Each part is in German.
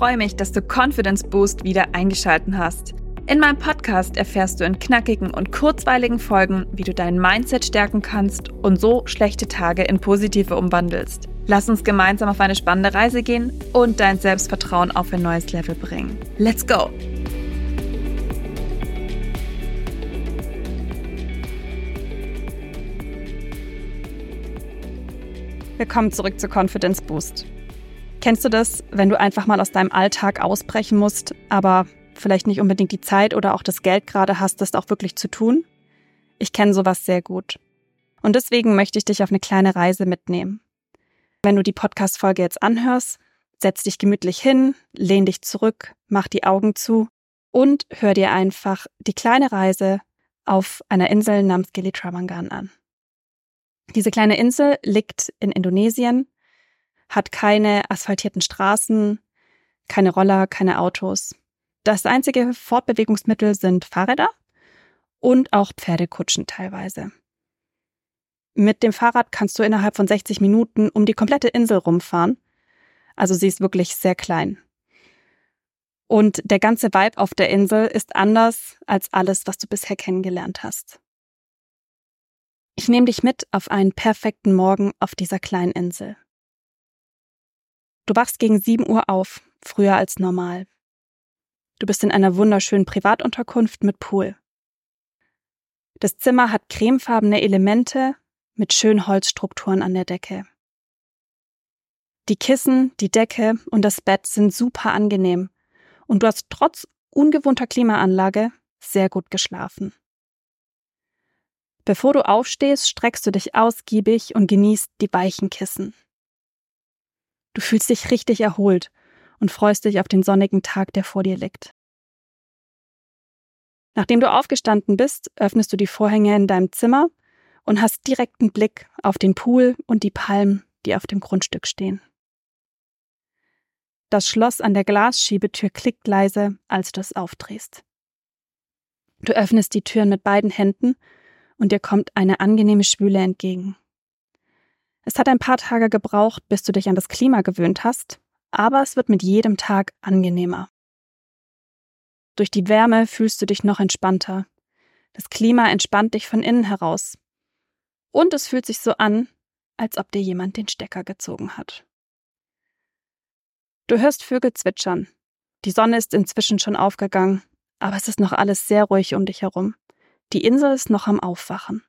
freue mich, dass du Confidence Boost wieder eingeschalten hast. In meinem Podcast erfährst du in knackigen und kurzweiligen Folgen, wie du dein Mindset stärken kannst und so schlechte Tage in positive umwandelst. Lass uns gemeinsam auf eine spannende Reise gehen und dein Selbstvertrauen auf ein neues Level bringen. Let's go! Willkommen zurück zu Confidence Boost. Kennst du das, wenn du einfach mal aus deinem Alltag ausbrechen musst, aber vielleicht nicht unbedingt die Zeit oder auch das Geld gerade hast, das auch wirklich zu tun? Ich kenne sowas sehr gut. Und deswegen möchte ich dich auf eine kleine Reise mitnehmen. Wenn du die Podcast-Folge jetzt anhörst, setz dich gemütlich hin, lehn dich zurück, mach die Augen zu und hör dir einfach die kleine Reise auf einer Insel namens Gili Travangan an. Diese kleine Insel liegt in Indonesien, hat keine asphaltierten Straßen, keine Roller, keine Autos. Das einzige Fortbewegungsmittel sind Fahrräder und auch Pferdekutschen teilweise. Mit dem Fahrrad kannst du innerhalb von 60 Minuten um die komplette Insel rumfahren. Also sie ist wirklich sehr klein. Und der ganze Vibe auf der Insel ist anders als alles, was du bisher kennengelernt hast. Ich nehme dich mit auf einen perfekten Morgen auf dieser kleinen Insel. Du wachst gegen 7 Uhr auf, früher als normal. Du bist in einer wunderschönen Privatunterkunft mit Pool. Das Zimmer hat cremefarbene Elemente mit schönen Holzstrukturen an der Decke. Die Kissen, die Decke und das Bett sind super angenehm und du hast trotz ungewohnter Klimaanlage sehr gut geschlafen. Bevor du aufstehst, streckst du dich ausgiebig und genießt die weichen Kissen. Du fühlst dich richtig erholt und freust dich auf den sonnigen Tag, der vor dir liegt. Nachdem du aufgestanden bist, öffnest du die Vorhänge in deinem Zimmer und hast direkten Blick auf den Pool und die Palmen, die auf dem Grundstück stehen. Das Schloss an der Glasschiebetür klickt leise, als du es aufdrehst. Du öffnest die Türen mit beiden Händen und dir kommt eine angenehme Schwüle entgegen. Es hat ein paar Tage gebraucht, bis du dich an das Klima gewöhnt hast, aber es wird mit jedem Tag angenehmer. Durch die Wärme fühlst du dich noch entspannter. Das Klima entspannt dich von innen heraus. Und es fühlt sich so an, als ob dir jemand den Stecker gezogen hat. Du hörst Vögel zwitschern. Die Sonne ist inzwischen schon aufgegangen, aber es ist noch alles sehr ruhig um dich herum. Die Insel ist noch am Aufwachen.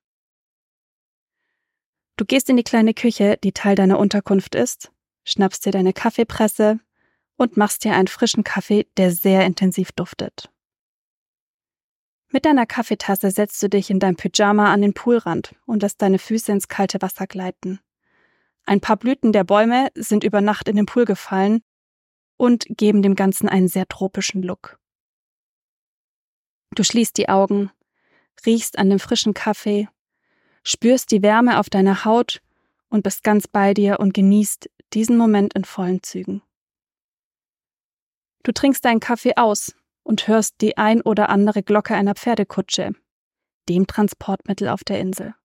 Du gehst in die kleine Küche, die Teil deiner Unterkunft ist, schnappst dir deine Kaffeepresse und machst dir einen frischen Kaffee, der sehr intensiv duftet. Mit deiner Kaffeetasse setzt du dich in dein Pyjama an den Poolrand und lässt deine Füße ins kalte Wasser gleiten. Ein paar Blüten der Bäume sind über Nacht in den Pool gefallen und geben dem Ganzen einen sehr tropischen Look. Du schließt die Augen, riechst an dem frischen Kaffee, spürst die Wärme auf deiner Haut und bist ganz bei dir und genießt diesen Moment in vollen Zügen. Du trinkst deinen Kaffee aus und hörst die ein oder andere Glocke einer Pferdekutsche, dem Transportmittel auf der Insel.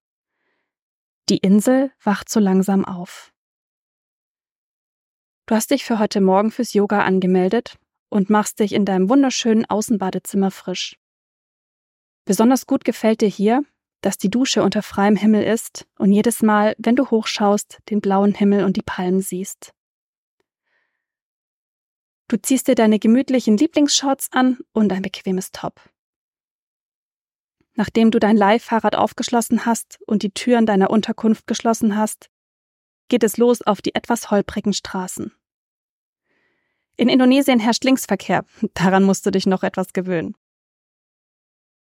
Die Insel wacht so langsam auf. Du hast dich für heute Morgen fürs Yoga angemeldet und machst dich in deinem wunderschönen Außenbadezimmer frisch. Besonders gut gefällt dir hier, dass die Dusche unter freiem Himmel ist und jedes Mal, wenn du hochschaust, den blauen Himmel und die Palmen siehst. Du ziehst dir deine gemütlichen Lieblingsshorts an und ein bequemes Top. Nachdem du dein Leihfahrrad aufgeschlossen hast und die Türen deiner Unterkunft geschlossen hast, geht es los auf die etwas holprigen Straßen. In Indonesien herrscht Linksverkehr, daran musst du dich noch etwas gewöhnen.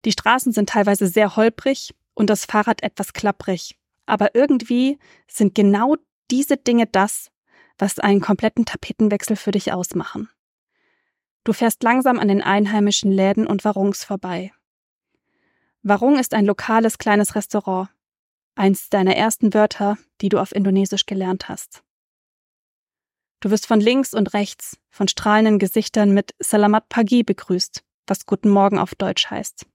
Die Straßen sind teilweise sehr holprig und das Fahrrad etwas klapprig. Aber irgendwie sind genau diese Dinge das, was einen kompletten Tapetenwechsel für dich ausmachen. Du fährst langsam an den einheimischen Läden und Warungs vorbei. Warung ist ein lokales kleines Restaurant. Eins deiner ersten Wörter, die du auf Indonesisch gelernt hast. Du wirst von links und rechts von strahlenden Gesichtern mit Salamat Pagi begrüßt, was Guten Morgen auf Deutsch heißt.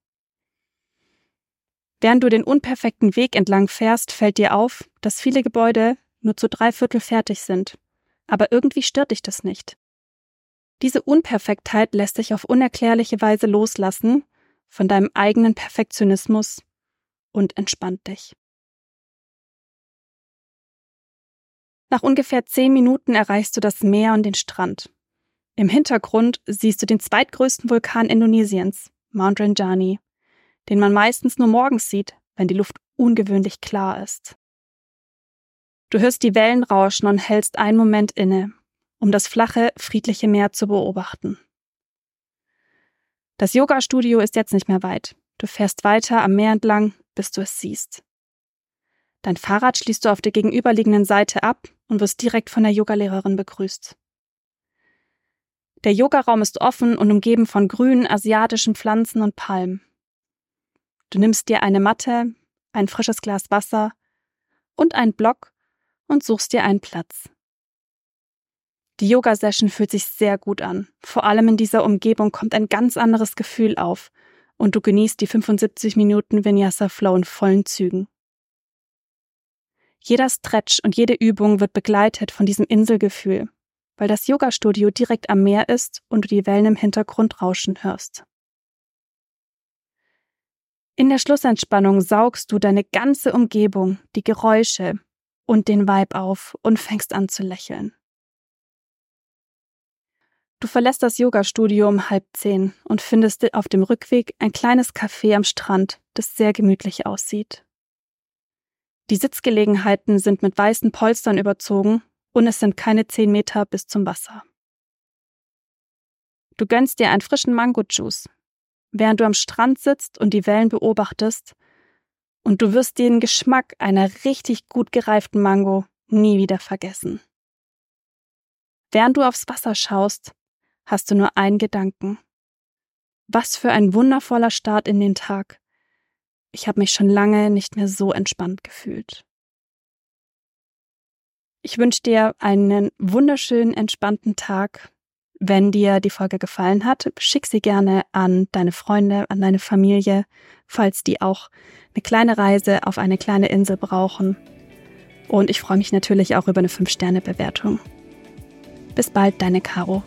Während du den unperfekten Weg entlang fährst, fällt dir auf, dass viele Gebäude nur zu drei Viertel fertig sind. Aber irgendwie stört dich das nicht. Diese Unperfektheit lässt sich auf unerklärliche Weise loslassen von deinem eigenen Perfektionismus und entspannt dich. Nach ungefähr zehn Minuten erreichst du das Meer und den Strand. Im Hintergrund siehst du den zweitgrößten Vulkan Indonesiens, Mount Rinjani, den man meistens nur morgens sieht, wenn die Luft ungewöhnlich klar ist. Du hörst die Wellen rauschen und hältst einen Moment inne, um das flache, friedliche Meer zu beobachten. Das Yoga-Studio ist jetzt nicht mehr weit. Du fährst weiter am Meer entlang, bis du es siehst. Dein Fahrrad schließt du auf der gegenüberliegenden Seite ab und wirst direkt von der Yogalehrerin begrüßt. Der Yogaraum ist offen und umgeben von grünen asiatischen Pflanzen und Palmen. Du nimmst dir eine Matte, ein frisches Glas Wasser und einen Block und suchst dir einen Platz. Die Yoga-Session fühlt sich sehr gut an. Vor allem in dieser Umgebung kommt ein ganz anderes Gefühl auf und du genießt die 75 Minuten Vinyasa Flow in vollen Zügen. Jeder Stretch und jede Übung wird begleitet von diesem Inselgefühl, weil das Yoga-Studio direkt am Meer ist und du die Wellen im Hintergrund rauschen hörst. In der Schlussentspannung saugst du deine ganze Umgebung, die Geräusche und den Vibe auf und fängst an zu lächeln. Du verlässt das Yoga-Studio um halb zehn und findest auf dem Rückweg ein kleines Café am Strand, das sehr gemütlich aussieht. Die Sitzgelegenheiten sind mit weißen Polstern überzogen und es sind keine zehn Meter bis zum Wasser. Du gönnst dir einen frischen Mango-Juice, während du am Strand sitzt und die Wellen beobachtest, und du wirst den Geschmack einer richtig gut gereiften Mango nie wieder vergessen. Während du aufs Wasser schaust, hast du nur einen Gedanken. Was für ein wundervoller Start in den Tag. Ich habe mich schon lange nicht mehr so entspannt gefühlt. Ich wünsche dir einen wunderschönen, entspannten Tag. Wenn dir die Folge gefallen hat, schick sie gerne an deine Freunde, an deine Familie, falls die auch eine kleine Reise auf eine kleine Insel brauchen. Und ich freue mich natürlich auch über eine 5-Sterne-Bewertung. Bis bald, deine Caro.